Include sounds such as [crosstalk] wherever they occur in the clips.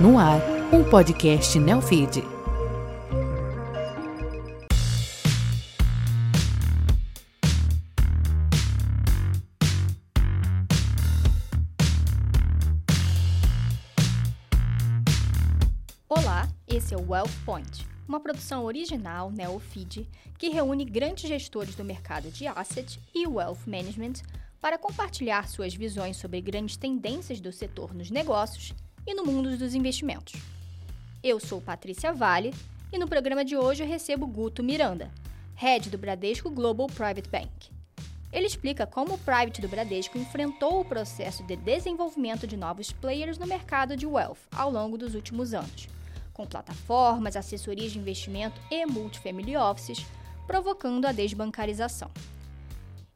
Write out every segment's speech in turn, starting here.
No ar, um podcast Neofeed. Olá, esse é o Wealth Point, uma produção original Neofeed que reúne grandes gestores do mercado de asset e wealth management para compartilhar suas visões sobre grandes tendências do setor nos negócios e no mundo dos investimentos. Eu sou Patrícia Vale e no programa de hoje eu recebo Guto Miranda, head do Bradesco Global Private Bank. Ele explica como o Private do Bradesco enfrentou o processo de desenvolvimento de novos players no mercado de wealth ao longo dos últimos anos, com plataformas, assessorias de investimento e multifamily offices, provocando a desbancarização.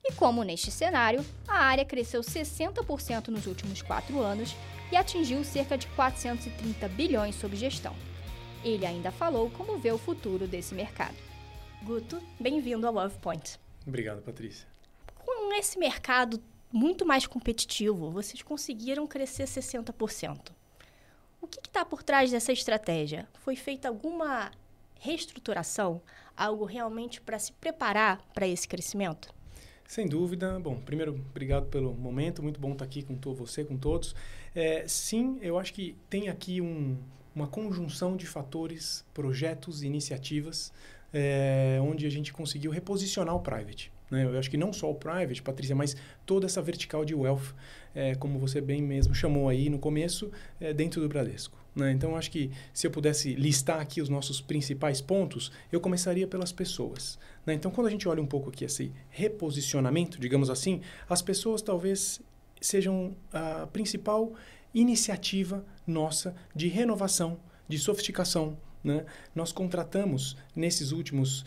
E como neste cenário, a área cresceu 60% nos últimos quatro anos e atingiu cerca de 430 bilhões sob gestão. Ele ainda falou como vê o futuro desse mercado. Guto, bem-vindo ao Love Point. Obrigado, Patrícia. Com esse mercado muito mais competitivo, vocês conseguiram crescer 60%. O que está por trás dessa estratégia? Foi feita alguma reestruturação? Algo realmente para se preparar para esse crescimento? Sem dúvida. Bom, primeiro, obrigado pelo momento. Muito bom estar aqui com você, com todos. É, sim, eu acho que tem aqui um, uma conjunção de fatores, projetos e iniciativas é, onde a gente conseguiu reposicionar o private. Né? Eu acho que não só o private, Patrícia, mas toda essa vertical de wealth, é, como você bem mesmo chamou aí no começo, é, dentro do Bradesco. Né? Então, acho que se eu pudesse listar aqui os nossos principais pontos, eu começaria pelas pessoas. Né? Então, quando a gente olha um pouco aqui esse reposicionamento, digamos assim, as pessoas talvez sejam a principal iniciativa nossa de renovação, de sofisticação. Né? Nós contratamos, nesses últimos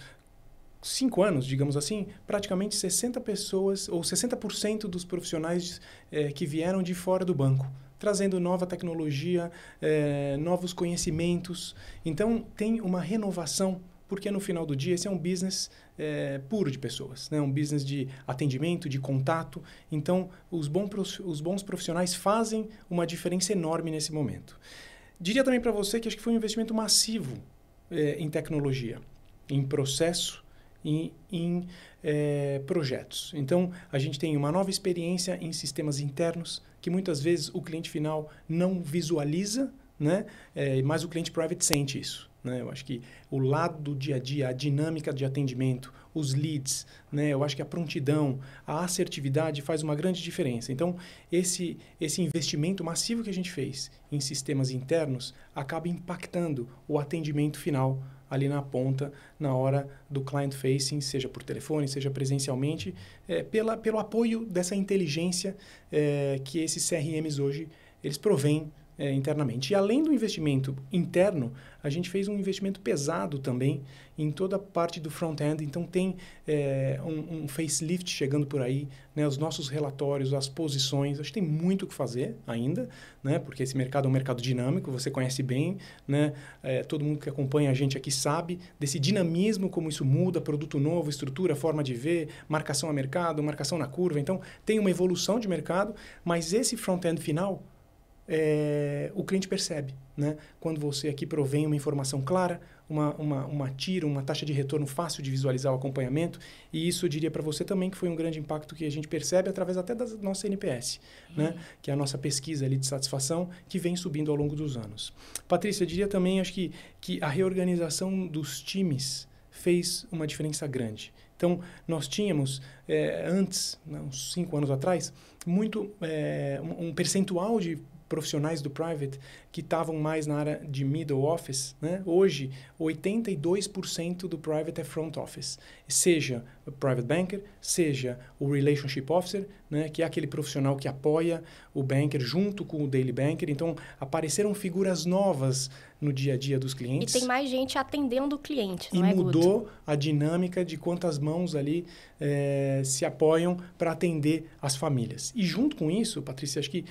cinco anos, digamos assim, praticamente 60 pessoas ou 60% dos profissionais eh, que vieram de fora do banco trazendo nova tecnologia, eh, novos conhecimentos. Então, tem uma renovação, porque no final do dia esse é um business eh, puro de pessoas, né? um business de atendimento, de contato. Então, os bons, os bons profissionais fazem uma diferença enorme nesse momento. Diria também para você que acho que foi um investimento massivo eh, em tecnologia, em processo, em, em é, projetos. Então, a gente tem uma nova experiência em sistemas internos que muitas vezes o cliente final não visualiza, né? É, mas o cliente private sente isso. Né? Eu acho que o lado do dia a dia, a dinâmica de atendimento, os leads, né? eu acho que a prontidão, a assertividade faz uma grande diferença. Então, esse, esse investimento massivo que a gente fez em sistemas internos acaba impactando o atendimento final ali na ponta, na hora do client facing, seja por telefone, seja presencialmente, é, pela, pelo apoio dessa inteligência é, que esses CRMs hoje eles provêm é, internamente. E além do investimento interno, a gente fez um investimento pesado também em toda a parte do front-end. Então, tem é, um, um, facelift chegando por aí, né? os nossos relatórios, as posições. Acho que tem muito o que fazer ainda, né? porque esse mercado é um mercado dinâmico, você conhece bem. Né? É, todo mundo que acompanha a gente aqui sabe desse dinamismo, como isso muda, produto novo, estrutura, forma de ver, marcação a mercado, marcação na curva. Então, tem uma evolução de mercado, mas esse front-end final é, o cliente percebe. Né? Quando você aqui provém uma informação clara, uma, uma, uma tira, uma taxa de retorno fácil de visualizar o acompanhamento, e isso eu diria para você também que foi um grande impacto que a gente percebe através até da nossa NPS, uhum. né? que é a nossa pesquisa ali de satisfação que vem subindo ao longo dos anos. Patrícia, eu diria também acho que, que a reorganização dos times fez uma diferença grande. Então, nós tínhamos, é, antes, uns cinco anos atrás, muito é, um percentual de profissionais do private que estavam mais na área de middle office, né? hoje 82% do private é front office, seja o private banker, seja o relationship officer, né? que é aquele profissional que apoia o banker junto com o daily banker. Então apareceram figuras novas no dia a dia dos clientes. E tem mais gente atendendo o cliente, não e é, mudou Guto? a dinâmica de quantas mãos ali é, se apoiam para atender as famílias. E junto com isso, Patrícia, acho que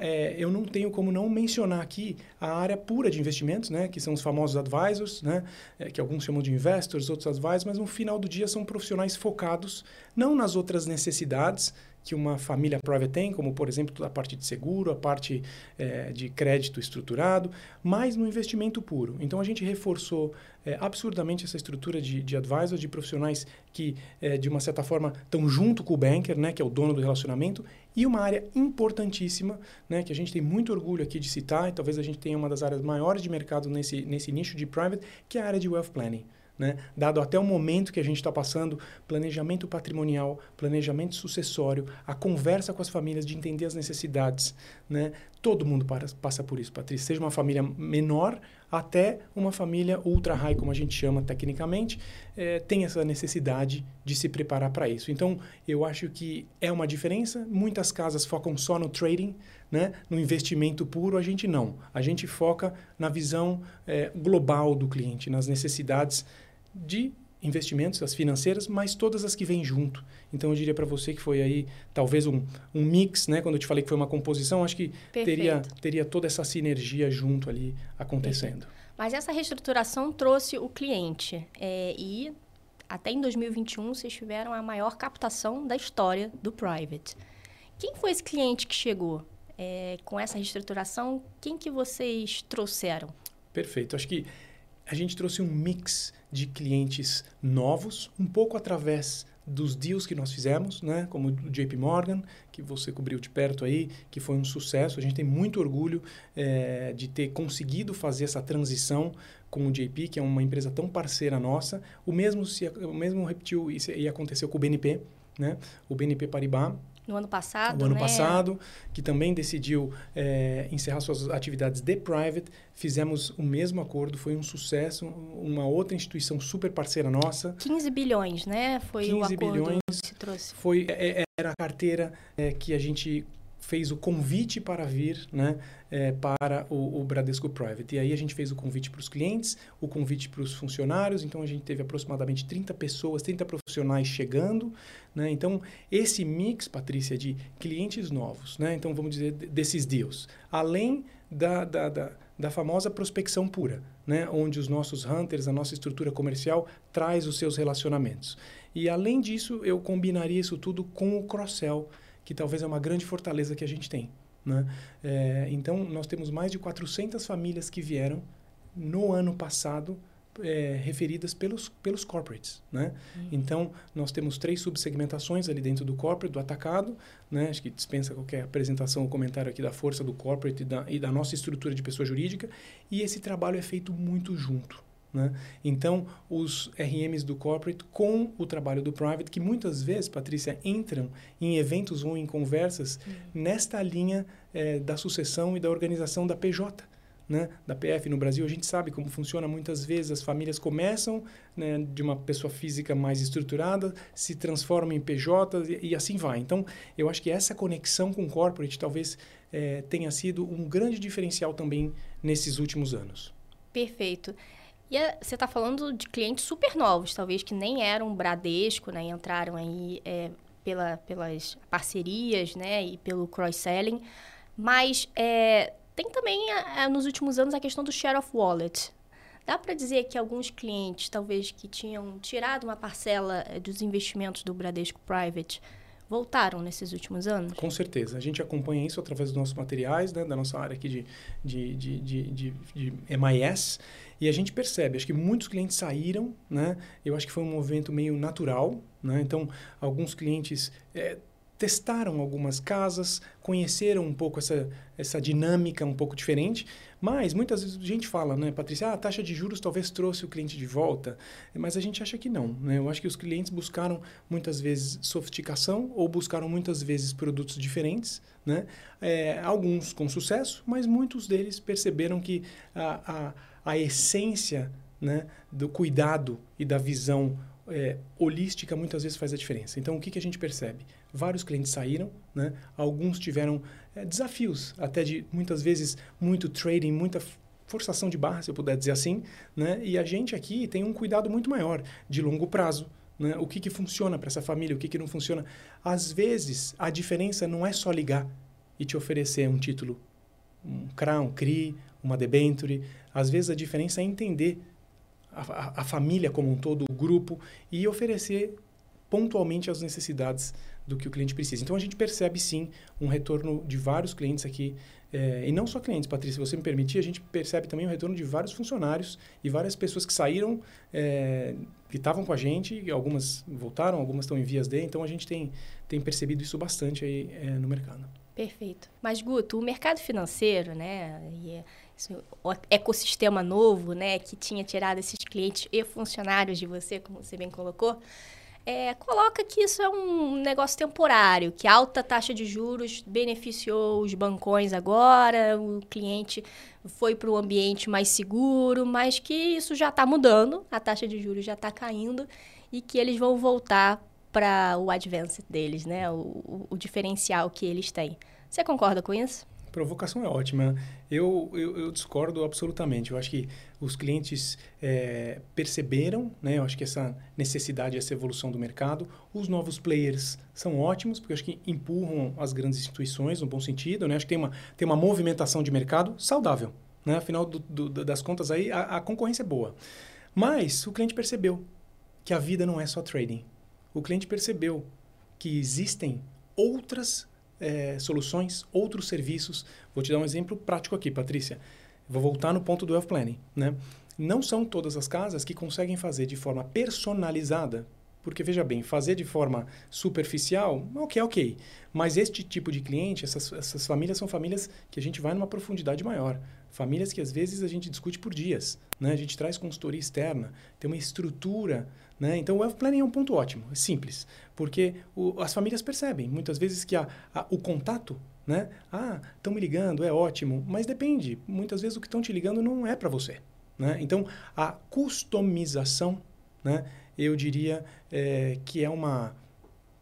é, eu não tenho como não mencionar aqui a área pura de investimentos, né, que são os famosos advisors, né, é, que alguns chamam de investors, outros advisors, mas no final do dia são profissionais focados não nas outras necessidades que uma família private tem, como por exemplo a parte de seguro, a parte é, de crédito estruturado, mas no investimento puro. Então a gente reforçou é, absurdamente essa estrutura de, de advisors, de profissionais que é, de uma certa forma estão junto com o banker, né, que é o dono do relacionamento, e uma área importantíssima, né, que a gente tem muito orgulho aqui de citar, e talvez a gente tenha uma das áreas maiores de mercado nesse, nesse nicho de private, que é a área de wealth planning. Né? Dado até o momento que a gente está passando, planejamento patrimonial, planejamento sucessório, a conversa com as famílias de entender as necessidades. Né? Todo mundo para, passa por isso, Patrícia. Seja uma família menor até uma família ultra high, como a gente chama tecnicamente, é, tem essa necessidade de se preparar para isso. Então, eu acho que é uma diferença. Muitas casas focam só no trading, né? no investimento puro, a gente não. A gente foca na visão é, global do cliente, nas necessidades de investimentos, as financeiras, mas todas as que vêm junto. Então eu diria para você que foi aí talvez um, um mix, né? Quando eu te falei que foi uma composição, acho que teria teria toda essa sinergia junto ali acontecendo. Perfeito. Mas essa reestruturação trouxe o cliente é, e até em 2021 vocês tiveram a maior captação da história do private. Quem foi esse cliente que chegou é, com essa reestruturação? Quem que vocês trouxeram? Perfeito. Acho que a gente trouxe um mix de clientes novos, um pouco através dos deals que nós fizemos, né? como o JP Morgan, que você cobriu de perto aí, que foi um sucesso. A gente tem muito orgulho é, de ter conseguido fazer essa transição com o JP, que é uma empresa tão parceira nossa. O mesmo, se, o mesmo repetiu e aconteceu com o BNP, né? o BNP Paribas, no ano passado, No ano né? passado, que também decidiu é, encerrar suas atividades de private. Fizemos o mesmo acordo, foi um sucesso. Uma outra instituição super parceira nossa. 15 bilhões, né? Foi 15 o acordo bilhões, que se trouxe. Foi, é, é, era a carteira é, que a gente fez o convite para vir né, é, para o, o, Bradesco Private. E aí a gente fez o convite para os clientes, o convite para os funcionários, então a gente teve aproximadamente 30 pessoas, 30 profissionais chegando. Né? Então, esse mix, Patrícia, de clientes novos, né? então vamos dizer, desses deals, além da, da, da, da famosa prospecção pura, né? onde os nossos hunters, a nossa estrutura comercial, traz os seus relacionamentos. E além disso, eu combinaria isso tudo com o cross-sell, que talvez é uma grande fortaleza que a gente tem. Né? É, então, nós temos mais de 400 famílias que vieram no ano passado é, referidas pelos, pelos corporates. Né? Uhum. Então, nós temos três subsegmentações ali dentro do corporate, do atacado, né? acho que dispensa qualquer apresentação ou comentário aqui da força do corporate e da, e da nossa estrutura de pessoa jurídica, e esse trabalho é feito muito junto. Né? Então, os RMs do corporate com o trabalho do private, que muitas vezes, Patrícia, entram em eventos ou em conversas uhum. nesta linha é, da sucessão e da organização da PJ. Né, da PF no Brasil, a gente sabe como funciona muitas vezes. As famílias começam né, de uma pessoa física mais estruturada, se transformam em PJ e, e, assim vai. Então, eu acho que essa conexão com o corporate talvez é, tenha sido um grande diferencial também nesses últimos anos. Perfeito. E a, você está falando de clientes super novos, talvez que nem eram Bradesco, né? entraram aí é, pela, pelas parcerias, né? E pelo cross-selling. Mas é, tem também, a, a, nos últimos anos, a questão do share of wallet. Dá para dizer que alguns clientes, talvez que tinham tirado uma parcela é, dos investimentos do Bradesco Private, voltaram nesses últimos anos? Com certeza. A gente acompanha isso através dos nossos materiais, né, da nossa área aqui de, de, de, de, de, MIS. E a gente percebe, acho que muitos clientes saíram, né? Eu acho que foi um movimento meio natural, né? Então, alguns clientes é, testaram algumas casas, conheceram um pouco essa, essa dinâmica um pouco diferente, mas muitas vezes a gente fala, né, Patrícia, ah, a taxa de juros talvez trouxe o cliente de volta, mas a gente acha que não, né? Eu acho que os clientes buscaram muitas vezes sofisticação ou buscaram muitas vezes produtos diferentes, né? É, alguns com sucesso, mas muitos deles perceberam que a, a a essência né, do cuidado e da visão é, holística muitas vezes faz a diferença. Então, o que, que a gente percebe? Vários clientes saíram, né? alguns tiveram é, desafios, até de muitas vezes muito trading, muita forçação de barra, se eu puder dizer assim, né? e a gente aqui tem um cuidado muito maior de longo prazo. Né? O que, que funciona para essa família, o que, que não funciona. Às vezes, a diferença não é só ligar e te oferecer um título, um CRA, um CRI, uma debenture. Às vezes a diferença é entender a, a, família como um todo, o grupo, e oferecer pontualmente as necessidades do que o cliente precisa. Então a gente percebe sim um retorno de vários clientes aqui é, e não só clientes, Patrícia, se você me permitir, a gente percebe também o retorno de vários funcionários e várias pessoas que saíram, é, que estavam com a gente, algumas voltaram, algumas estão em vias de, então a gente tem, tem percebido isso bastante aí é, no mercado. Perfeito. Mas, Guto, o mercado financeiro, né, e esse ecossistema novo, né, que tinha tirado esses clientes e funcionários de você, como você bem colocou, é, coloca que isso é um negócio temporário, que alta taxa de juros beneficiou os bancões agora, o cliente foi para o ambiente mais seguro, mas que isso já está mudando, a taxa de juros já está caindo e que eles vão voltar para o advance deles, né? O, o, o diferencial que eles têm. Você concorda com isso? Provocação é ótima. Eu, eu, eu, discordo absolutamente. Eu acho que os clientes é, perceberam, né? Eu acho que essa necessidade, essa evolução do mercado. Os novos players são ótimos, porque eu acho que empurram as grandes instituições no bom sentido, né? Acho que tem uma, tem uma movimentação de mercado saudável, né? Afinal do, do, das contas aí, a, a concorrência é boa. Mas o cliente percebeu que a vida não é só trading. O cliente percebeu que existem outras é, soluções, outros serviços. Vou te dar um exemplo prático aqui, Patrícia. Vou voltar no ponto do Wealth Planning. Né? Não são todas as casas que conseguem fazer de forma personalizada, porque veja bem, fazer de forma superficial, ok, ok. Mas este tipo de cliente, essas, essas famílias são famílias que a gente vai numa profundidade maior. Famílias que às vezes a gente discute por dias. Né? A gente traz consultoria externa, tem uma estrutura né? Então, o wealth planning é um ponto ótimo, é simples, porque o, as famílias percebem muitas vezes que a, a, o contato, né? Ah, estão me ligando, é ótimo, mas depende. Muitas vezes o que estão te ligando não é para você. Né? Então, a customização, né? Eu diria é, que é uma,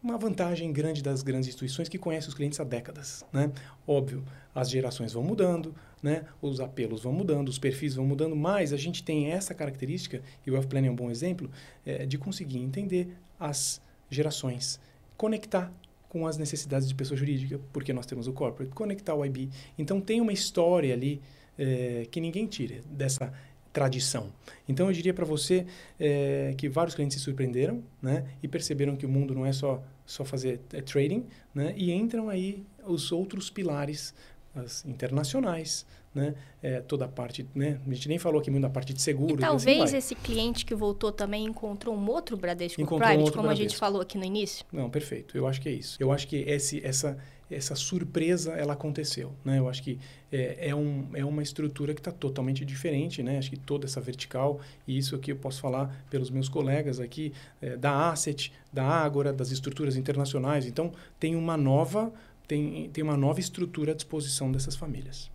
uma vantagem grande das grandes instituições que conhecem os clientes há décadas. Né? Óbvio, as gerações vão mudando, né? Os apelos vão mudando, os perfis vão mudando, mas a gente tem essa característica, e o Wealth Planning é um bom exemplo, é, de conseguir entender as gerações, conectar com as necessidades de pessoa jurídica, porque nós temos o corporate, conectar o IB. Então tem uma história ali é, que ninguém tira dessa tradição. Então eu diria para você é, que vários clientes se surpreenderam, né, e perceberam que o mundo não é só só fazer é, trading, né, e entram aí os outros pilares as internacionais, né? É, toda a parte, né? A gente nem falou aqui muito da parte de seguro. E assim talvez assim esse cliente que voltou também encontrou um outro Bradesco encontrou Private, um outro como Bradesco. a gente falou aqui no início. Não, perfeito. Eu acho que é isso. Eu acho que esse, essa essa surpresa ela aconteceu, né? Eu acho que é, é, um, é uma estrutura que está totalmente diferente, né? Acho que toda essa vertical e isso aqui eu posso falar pelos meus colegas aqui é, da Asset, da Ágora, das estruturas internacionais. Então tem uma nova tem, tem uma nova estrutura à disposição dessas famílias.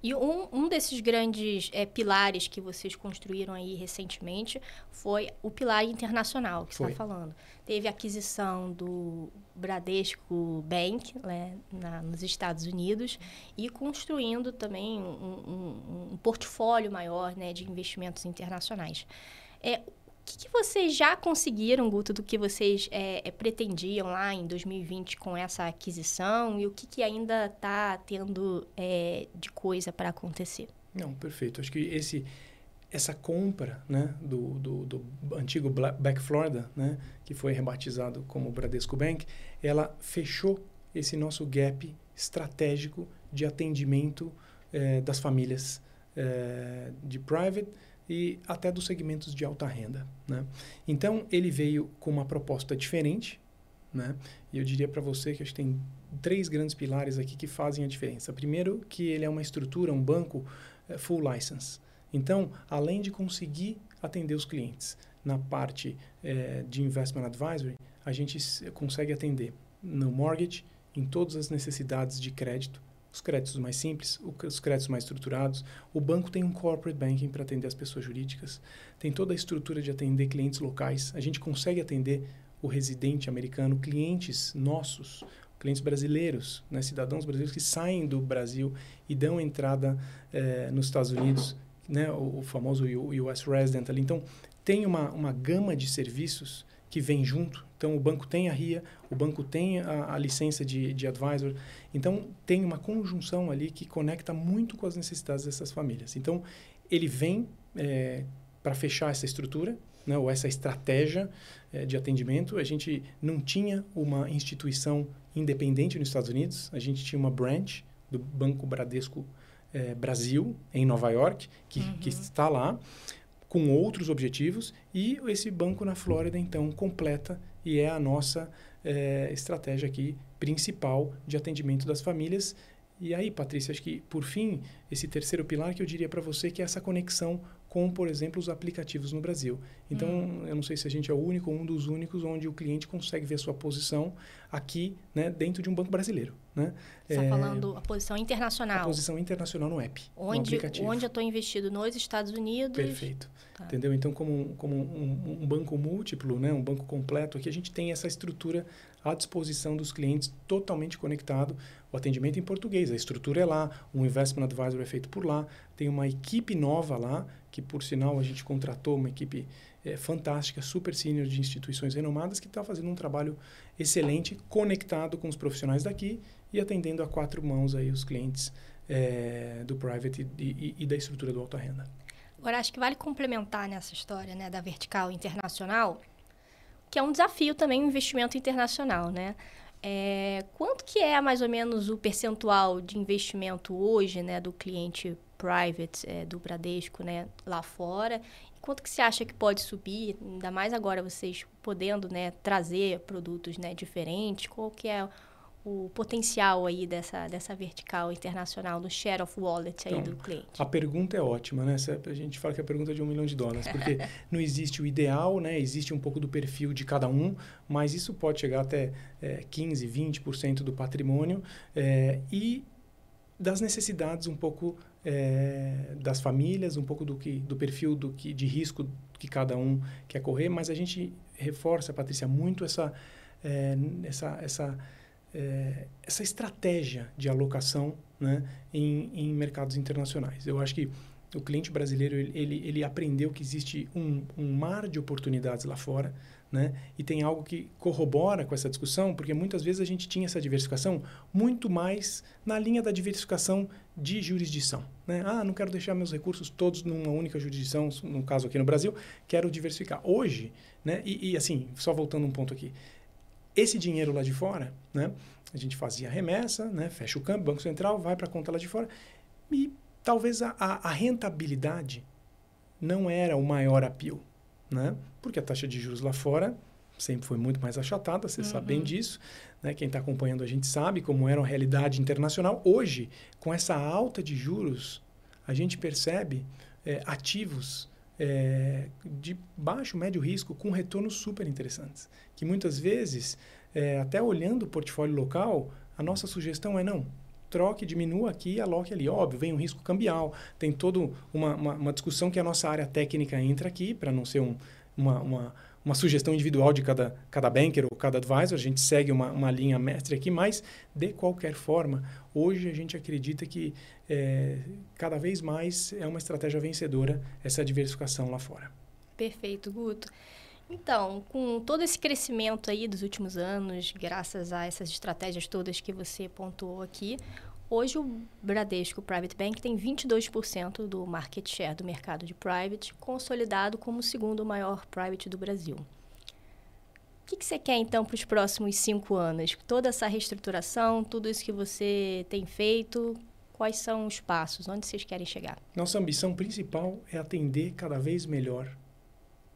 E um, um desses grandes é, pilares que vocês construíram aí recentemente foi o pilar internacional que você está falando. Teve a aquisição do Bradesco Bank né, na, nos Estados Unidos e construindo também um, um, um portfólio maior né, de investimentos internacionais. É, que, que vocês já conseguiram, Guto, do que vocês é, é, pretendiam lá em 2020 com essa aquisição e o que, que ainda está tendo é, de coisa para acontecer? Não, perfeito. Acho que esse, essa compra né, do, do, do antigo Back Florida, né, que foi rebatizado como Bradesco Bank, ela fechou esse nosso gap estratégico de atendimento é, das famílias é, de private e até dos segmentos de alta renda. Né? Então, ele veio com uma proposta diferente, né? e eu diria para você que acho que tem três grandes pilares aqui que fazem a diferença. Primeiro, que ele é uma estrutura, um banco é, full license. Então, além de conseguir atender os clientes na parte é, de investment advisory, a gente consegue atender no mortgage, em todas as necessidades de crédito, os créditos mais simples, os créditos mais estruturados. O banco tem um corporate banking para atender as pessoas jurídicas, tem toda a estrutura de atender clientes locais. A gente consegue atender o residente americano, clientes nossos, clientes brasileiros, né, cidadãos brasileiros que saem do Brasil e dão entrada eh, nos Estados Unidos, né, o, o famoso US Resident ali. Então, tem uma, uma gama de serviços que vem junto. Então, o banco tem a RIA, o banco tem a, a licença de, de advisor. Então, tem uma conjunção ali que conecta muito com as necessidades dessas famílias. Então, ele vem é, para fechar essa estrutura, né, ou essa estratégia é, de atendimento. A gente não tinha uma instituição independente nos Estados Unidos, a gente tinha uma branch do Banco Bradesco é, Brasil, em Nova York, que, uhum. que está lá com outros objetivos e esse banco na Flórida então completa e é a nossa é, estratégia aqui principal de atendimento das famílias. E aí Patrícia acho que por fim esse terceiro pilar que eu diria para você que é essa conexão com, por exemplo, os aplicativos no Brasil. Então, hum. eu não sei se a gente é o único ou um dos únicos onde o cliente consegue ver a sua posição aqui, né, dentro de um banco brasileiro. Né? Você está é, falando a posição internacional. A posição internacional no app, onde, no aplicativo. Onde eu estou investido nos Estados Unidos. Perfeito. Tá. Entendeu? Então, como, como um, um, banco múltiplo, né, um banco completo, aqui a gente tem essa estrutura à disposição dos clientes totalmente conectado. O atendimento em português, a estrutura é lá, o investment advisor é feito por lá, tem uma equipe nova lá que por sinal a gente contratou uma equipe é, fantástica, super senior de instituições renomadas que está fazendo um trabalho excelente, conectado com os profissionais daqui e atendendo a quatro mãos aí os clientes é, do private e, e, e, da estrutura do alta renda. Agora acho que vale complementar nessa história, né, da vertical internacional, que é um desafio também o investimento internacional, né? É, quanto que é mais ou menos o percentual de investimento hoje, né, do cliente private é, do Bradesco, né, lá fora. Quanto que você acha que pode subir, ainda mais agora vocês podendo, né, trazer produtos, né, diferentes? Qual que é o potencial aí dessa, dessa vertical internacional, do share of wallet aí então, do cliente? A pergunta é ótima, né? A gente fala que a pergunta é de um milhão de dólares, porque [laughs] não existe o ideal, né? Existe um pouco do perfil de cada um, mas isso pode chegar até é, 15, 20% do patrimônio é, e das necessidades um pouco é, das famílias, um pouco do que do perfil do que de risco que cada um quer correr, mas a gente reforça, Patrícia, muito essa é, essa essa é, essa estratégia de alocação né, em, em mercados internacionais. Eu acho que o cliente brasileiro ele, ele aprendeu que existe um, um mar de oportunidades lá fora né? E tem algo que corrobora com essa discussão, porque muitas vezes a gente tinha essa diversificação muito mais na linha da diversificação de jurisdição. Né? Ah, não quero deixar meus recursos todos numa única jurisdição, no caso aqui no Brasil, quero diversificar. Hoje, né? e, e assim, só voltando um ponto aqui, esse dinheiro lá de fora, né? a gente fazia remessa, né? fecha o câmbio, Banco Central, vai para a conta lá de fora, e talvez a, a, rentabilidade não era o maior apelo né? Porque a taxa de juros lá fora sempre foi muito mais achatada, você uhum. sabe bem disso. Né? Quem está acompanhando a gente sabe como era a realidade internacional. Hoje, com essa alta de juros, a gente percebe é, ativos é, de baixo, médio risco, com retornos super interessantes. Que muitas vezes, é, até olhando o portfólio local, a nossa sugestão é não, troque, diminua aqui e aloque ali. Óbvio, vem um risco cambial, tem toda uma, uma, uma, discussão que a nossa área técnica entra aqui, para não ser um, uma, uma, uma, sugestão individual de cada, cada banker ou cada advisor, a gente segue uma, uma linha mestre aqui, mas de qualquer forma, hoje a gente acredita que é, cada vez mais é uma estratégia vencedora essa diversificação lá fora. Perfeito, Guto. Então, com todo esse crescimento aí dos últimos anos, graças a essas estratégias todas que você pontuou aqui, hoje o Bradesco Private Bank tem 22% do market share do mercado de private, consolidado como o segundo maior private do Brasil. O que, que você quer então para os próximos cinco anos? Toda essa reestruturação, tudo isso que você tem feito, quais são os passos? Onde vocês querem chegar? Nossa ambição principal é atender cada vez melhor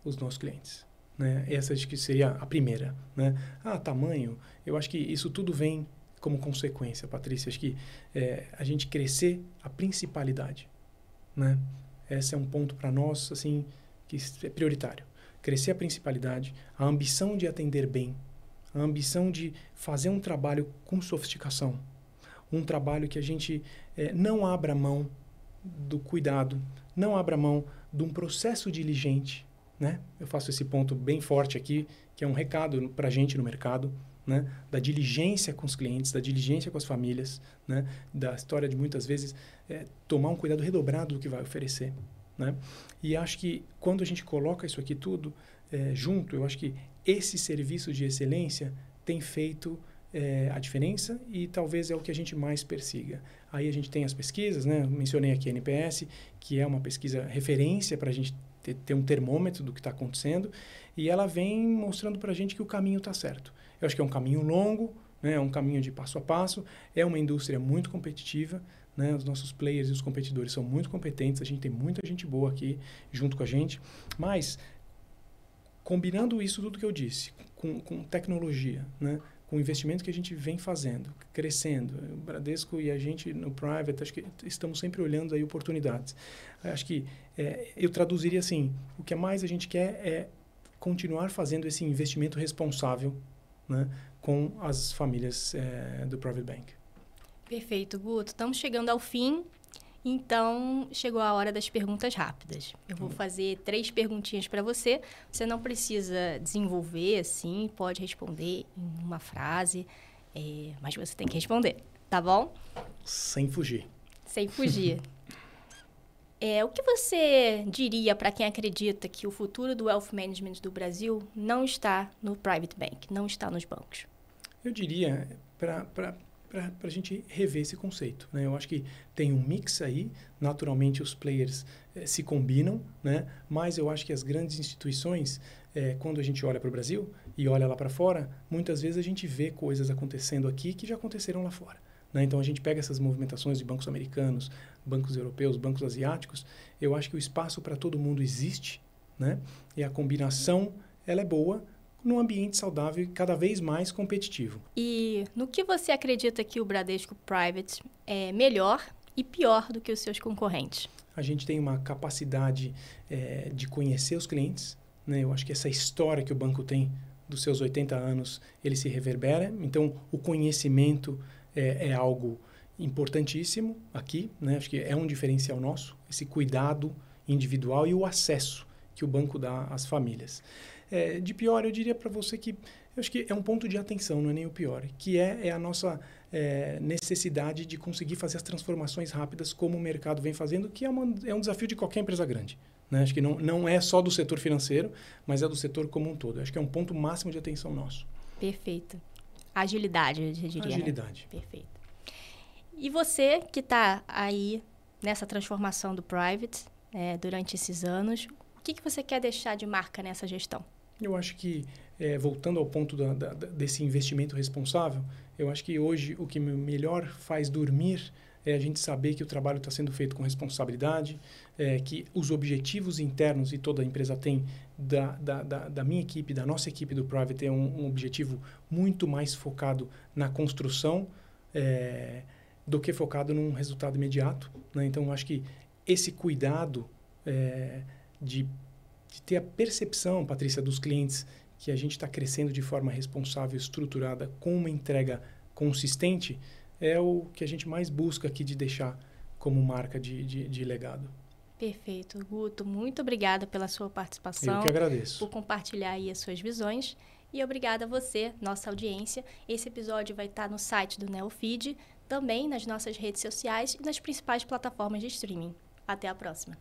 os nossos clientes. Né? Essa acho que seria a primeira. Né? Ah, tamanho, eu acho que isso tudo vem como consequência, Patrícia. Acho que é, a gente crescer a principalidade. Né? Esse é um ponto para nós assim que é prioritário. Crescer a principalidade, a ambição de atender bem, a ambição de fazer um trabalho com sofisticação, um trabalho que a gente é, não abra mão do cuidado, não abra mão de um processo diligente, né? Eu faço esse ponto bem forte aqui, que é um recado para a gente no mercado, né? Da diligência com os clientes, da diligência com as famílias, né? Da história de muitas vezes é, tomar um cuidado redobrado do que vai oferecer, né? E acho que quando a gente coloca isso aqui tudo é, junto, eu acho que esse serviço de excelência tem feito é, a diferença e talvez é o que a gente mais persiga. Aí a gente tem as pesquisas, né? Mencionei aqui a NPS, que é uma pesquisa referência para a gente ter, ter, um termômetro do que está acontecendo, e ela vem mostrando para a gente que o caminho está certo. Eu acho que é um caminho longo, né? é um caminho de passo a passo, é uma indústria muito competitiva, né? os nossos players e os competidores são muito competentes, a gente tem muita gente boa aqui junto com a gente, mas combinando isso tudo que eu disse, com, com tecnologia, né? com o investimento que a gente vem fazendo, crescendo, o Bradesco e a gente no private, acho que estamos sempre olhando aí oportunidades. Acho que é, eu traduziria assim, o que mais a gente quer é continuar fazendo esse investimento responsável né, com as famílias é, do private bank. Perfeito, Guto. Estamos chegando ao fim então, chegou a hora das perguntas rápidas. Eu vou hum. fazer três perguntinhas para você. Você não precisa desenvolver assim, pode responder em uma frase, é, mas você tem que responder, tá bom? Sem fugir. Sem fugir. [laughs] é, o que você diria para quem acredita que o futuro do wealth management do Brasil não está no private bank, não está nos bancos? Eu diria para a gente rever esse conceito. Né? Eu acho que tem um mix aí, naturalmente os players eh, se combinam, né? mas eu acho que as grandes instituições, eh, quando a gente olha para o Brasil e olha lá para fora, muitas vezes a gente vê coisas acontecendo aqui que já aconteceram lá fora. Né? Então a gente pega essas movimentações de bancos americanos, bancos europeus, bancos asiáticos, eu acho que o espaço para todo mundo existe, né? e a combinação ela é boa, num ambiente saudável e cada vez mais competitivo. E no que você acredita que o Bradesco Private é melhor e pior do que os seus concorrentes? A gente tem uma capacidade é, de conhecer os clientes. Né? Eu acho que essa história que o banco tem dos seus 80 anos, ele se reverbera. Então, o conhecimento é, é algo importantíssimo aqui. Né? Acho que é um diferencial nosso, esse cuidado individual e o acesso que o banco dá às famílias. É, de pior, eu diria para você que eu acho que é um ponto de atenção, não é nem o pior, que é, é a nossa é, necessidade de conseguir fazer as transformações rápidas como o mercado vem fazendo, que é, uma, é um desafio de qualquer empresa grande. Né? Acho que não, não é só do setor financeiro, mas é do setor como um todo. Acho que é um ponto máximo de atenção nosso. Perfeito. Agilidade, eu diria. Né? Agilidade. Né? Perfeito. E você que está aí nessa transformação do private é, durante esses anos, o que, que você quer deixar de marca nessa gestão? Eu acho que, é, voltando ao ponto da, da, desse investimento responsável, eu acho que hoje o que melhor faz dormir é a gente saber que o trabalho está sendo feito com responsabilidade, é, que os objetivos internos, e toda empresa tem, da, da, da, da minha equipe, da nossa equipe do Private, é um, um objetivo muito mais focado na construção é, do que focado num resultado imediato. Né? Então, acho que esse cuidado é, de de ter a percepção, Patrícia, dos clientes que a gente está crescendo de forma responsável, estruturada, com uma entrega consistente, é o que a gente mais busca aqui de deixar como marca de, de, de legado. Perfeito, Guto. Muito obrigada pela sua participação. Eu que agradeço. Por compartilhar aí as suas visões. E obrigada a você, nossa audiência. Esse episódio vai estar no site do Neofeed, também nas nossas redes sociais e nas principais plataformas de streaming. Até a próxima!